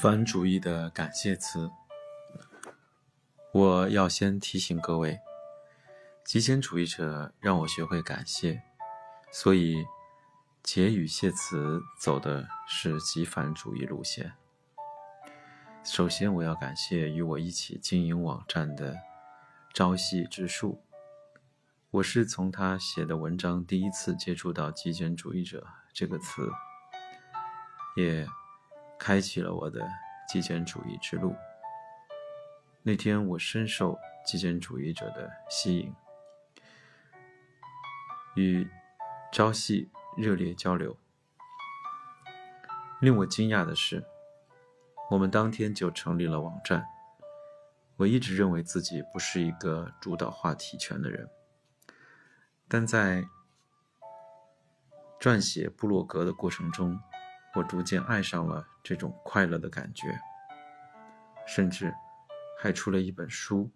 反主义的感谢词，我要先提醒各位，极简主义者让我学会感谢，所以结语谢词走的是极反主义路线。首先，我要感谢与我一起经营网站的朝夕之树，我是从他写的文章第一次接触到极简主义者这个词，也。开启了我的极简主义之路。那天，我深受极简主义者的吸引，与朝夕热烈交流。令我惊讶的是，我们当天就成立了网站。我一直认为自己不是一个主导话题权的人，但在撰写部落格的过程中，我逐渐爱上了这种快乐的感觉，甚至还出了一本书。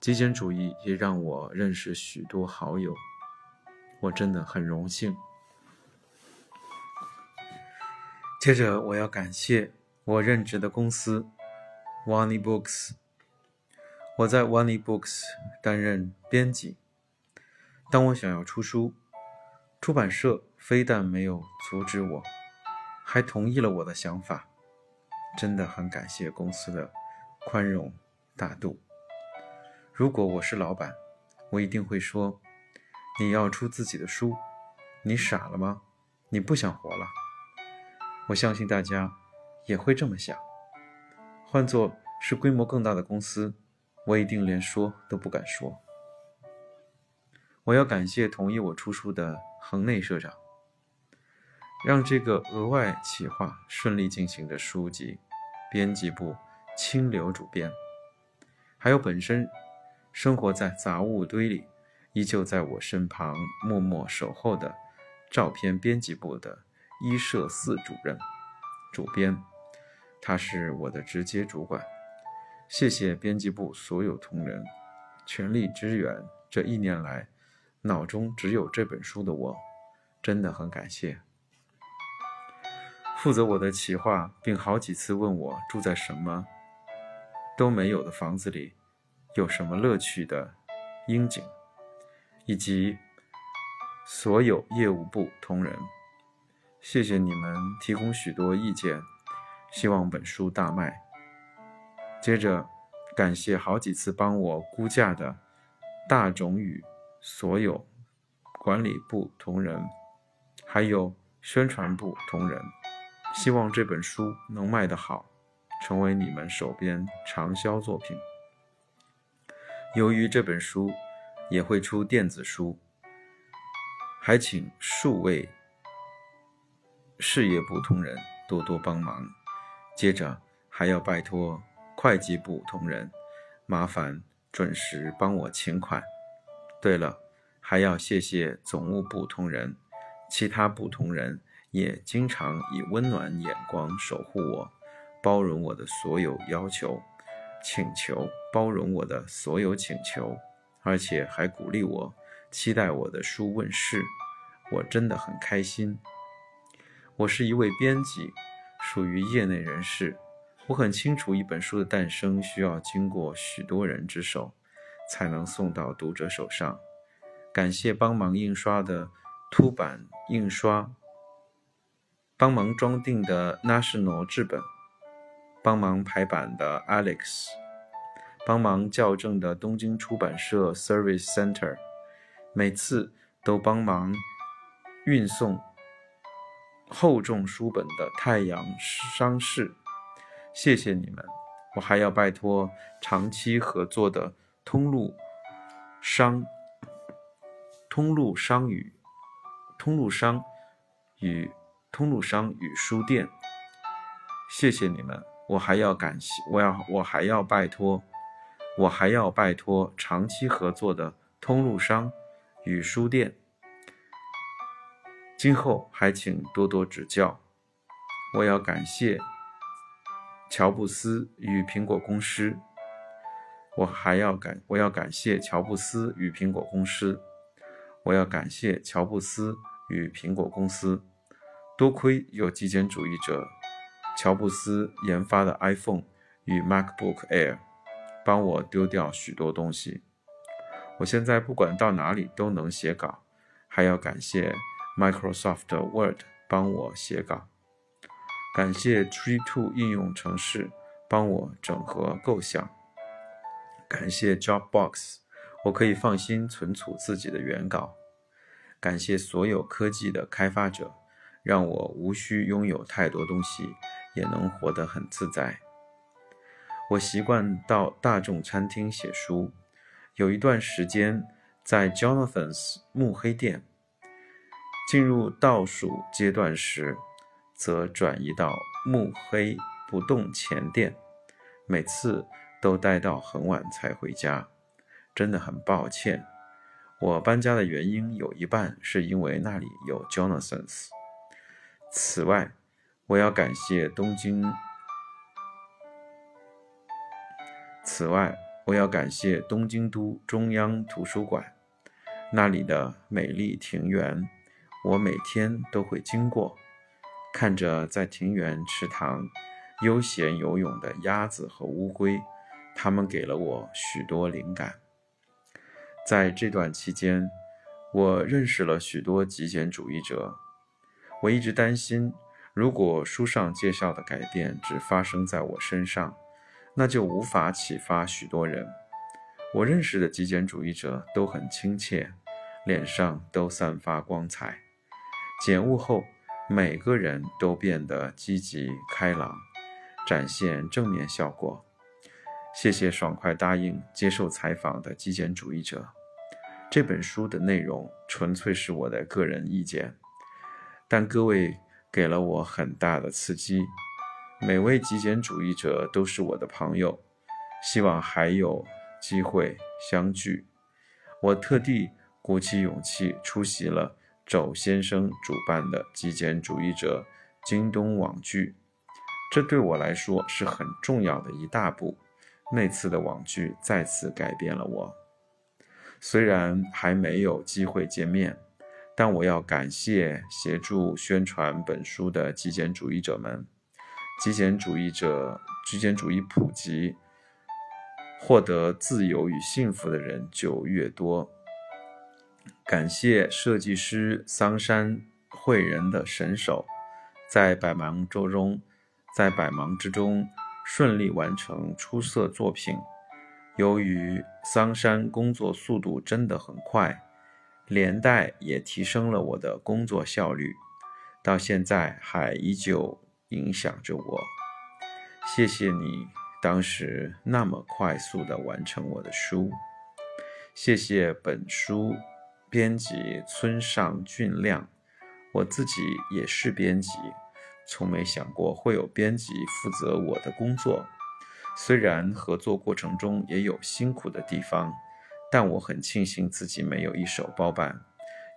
极简主义也让我认识许多好友，我真的很荣幸。接着，我要感谢我任职的公司 w a n i Books。我在 w a n i Books 担任编辑。当我想要出书，出版社非但没有阻止我。还同意了我的想法，真的很感谢公司的宽容大度。如果我是老板，我一定会说：“你要出自己的书，你傻了吗？你不想活了？”我相信大家也会这么想。换做是规模更大的公司，我一定连说都不敢说。我要感谢同意我出书的恒内社长。让这个额外企划顺利进行的书籍，编辑部清流主编，还有本身生活在杂物堆里，依旧在我身旁默默守候的照片编辑部的一社四主任、主编，他是我的直接主管。谢谢编辑部所有同仁全力支援这一年来，脑中只有这本书的我，真的很感谢。负责我的企划，并好几次问我住在什么都没有的房子里，有什么乐趣的樱井，以及所有业务部同仁，谢谢你们提供许多意见，希望本书大卖。接着，感谢好几次帮我估价的大种与所有管理部同仁，还有宣传部同仁。希望这本书能卖得好，成为你们手边畅销作品。由于这本书也会出电子书，还请数位事业部同仁多多帮忙。接着还要拜托会计部同仁，麻烦准时帮我请款。对了，还要谢谢总务部同仁，其他部同仁。也经常以温暖眼光守护我，包容我的所有要求、请求，包容我的所有请求，而且还鼓励我，期待我的书问世。我真的很开心。我是一位编辑，属于业内人士，我很清楚一本书的诞生需要经过许多人之手，才能送到读者手上。感谢帮忙印刷的凸版印刷。帮忙装订的 National 制本，帮忙排版的 Alex，帮忙校正的东京出版社 Service Center，每次都帮忙运送厚重书本的太阳商事，谢谢你们！我还要拜托长期合作的通路商、通路商与通路商与。通路商与书店，谢谢你们！我还要感谢，我要，我还要拜托，我还要拜托长期合作的通路商与书店，今后还请多多指教。我要感谢乔布斯与苹果公司，我还要感，我要感谢乔布斯与苹果公司，我要感谢乔布斯与苹果公司。多亏有极简主义者乔布斯研发的 iPhone 与 MacBook Air，帮我丢掉许多东西。我现在不管到哪里都能写稿，还要感谢 Microsoft Word 帮我写稿，感谢 Tree2 应用程式帮我整合构想，感谢 Dropbox，我可以放心存储自己的原稿，感谢所有科技的开发者，让我无需拥有太多东西也能活得很自在。我习惯到大众餐厅写书。有一段时间，在 Jonathan's 木黑店进入倒数阶段时，则转移到木黑不动前店，每次都待到很晚才回家，真的很抱歉。我搬家的原因有一半是因为那里有 Jonathan's。此外，我要感谢东京。此外。我要感谢东京都中央图书馆，那里的美丽庭园，我每天都会经过，看着在庭园池塘悠闲游泳的鸭子和乌龟，它们给了我许多灵感。在这段期间，我认识了许多极简主义者。我一直担心，如果书上介绍的改变只发生在我身上。那就无法启发许多人。我认识的极简主义者都很亲切，脸上都散发光彩。减物后，每个人都变得积极开朗，展现正面效果。谢谢爽快答应接受采访的极简主义者。这本书的内容纯粹是我的个人意见，但各位给了我很大的刺激。每位极简主义者都是我的朋友，希望还有机会相聚。我特地鼓起勇气出席了肘先生主办的极简主义者京东网剧，这对我来说是很重要的一大步。那次的网剧再次改变了我。虽然还没有机会见面，但我要感谢协助宣传本书的极简主义者们。极简主义者，极简主义普及，获得自由与幸福的人就越多。感谢设计师桑山惠人的神手，在百忙之中，在百忙之中顺利完成出色作品。由于桑山工作速度真的很快，连带也提升了我的工作效率，到现在还依旧。影响着我，谢谢你当时那么快速的完成我的书，谢谢本书编辑村上俊亮，我自己也是编辑，从没想过会有编辑负责我的工作，虽然合作过程中也有辛苦的地方，但我很庆幸自己没有一手包办，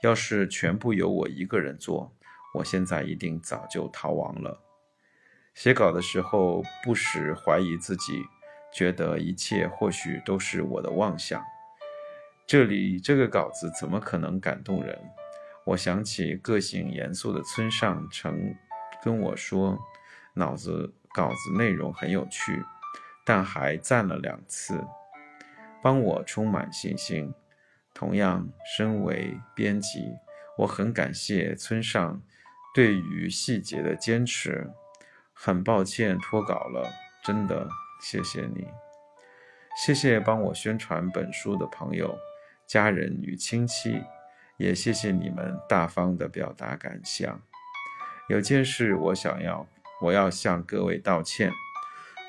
要是全部由我一个人做，我现在一定早就逃亡了。写稿的时候，不时怀疑自己，觉得一切或许都是我的妄想。这里这个稿子怎么可能感动人？我想起个性严肃的村上曾跟我说，脑子稿子内容很有趣，但还赞了两次，帮我充满信心。同样，身为编辑，我很感谢村上对于细节的坚持。很抱歉脱稿了，真的谢谢你，谢谢帮我宣传本书的朋友、家人与亲戚，也谢谢你们大方的表达感想。有件事我想要，我要向各位道歉，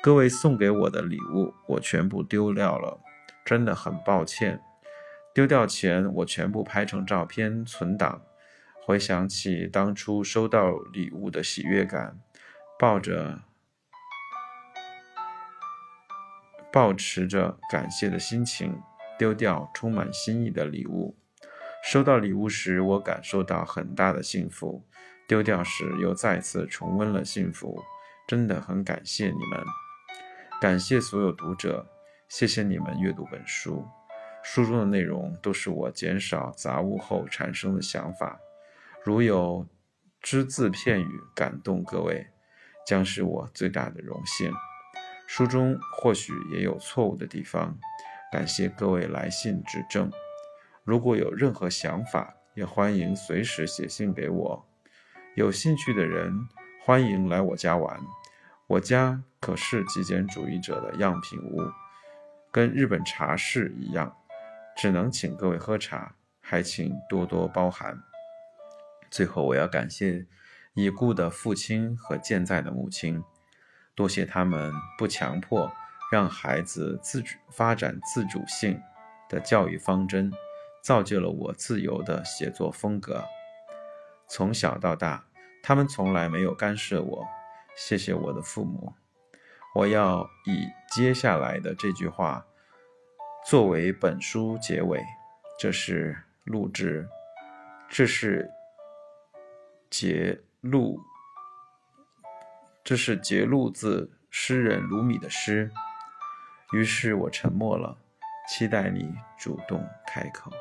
各位送给我的礼物我全部丢掉了，真的很抱歉。丢掉前我全部拍成照片存档，回想起当初收到礼物的喜悦感。抱着，抱持着感谢的心情，丢掉充满心意的礼物。收到礼物时，我感受到很大的幸福；丢掉时，又再次重温了幸福。真的很感谢你们，感谢所有读者，谢谢你们阅读本书。书中的内容都是我减少杂物后产生的想法，如有只字片语感动各位。将是我最大的荣幸。书中或许也有错误的地方，感谢各位来信指正。如果有任何想法，也欢迎随时写信给我。有兴趣的人欢迎来我家玩，我家可是极简主义者的样品屋，跟日本茶室一样。只能请各位喝茶，还请多多包涵。最后，我要感谢已故的父亲和健在的母亲，多谢他们不强迫让孩子自主发展自主性的教育方针，造就了我自由的写作风格。从小到大，他们从来没有干涉我。谢谢我的父母。我要以接下来的这句话。作为本书结尾，这是录制，这是节录，这是节录自诗人卢米的诗。于是我沉默了，期待你主动开口。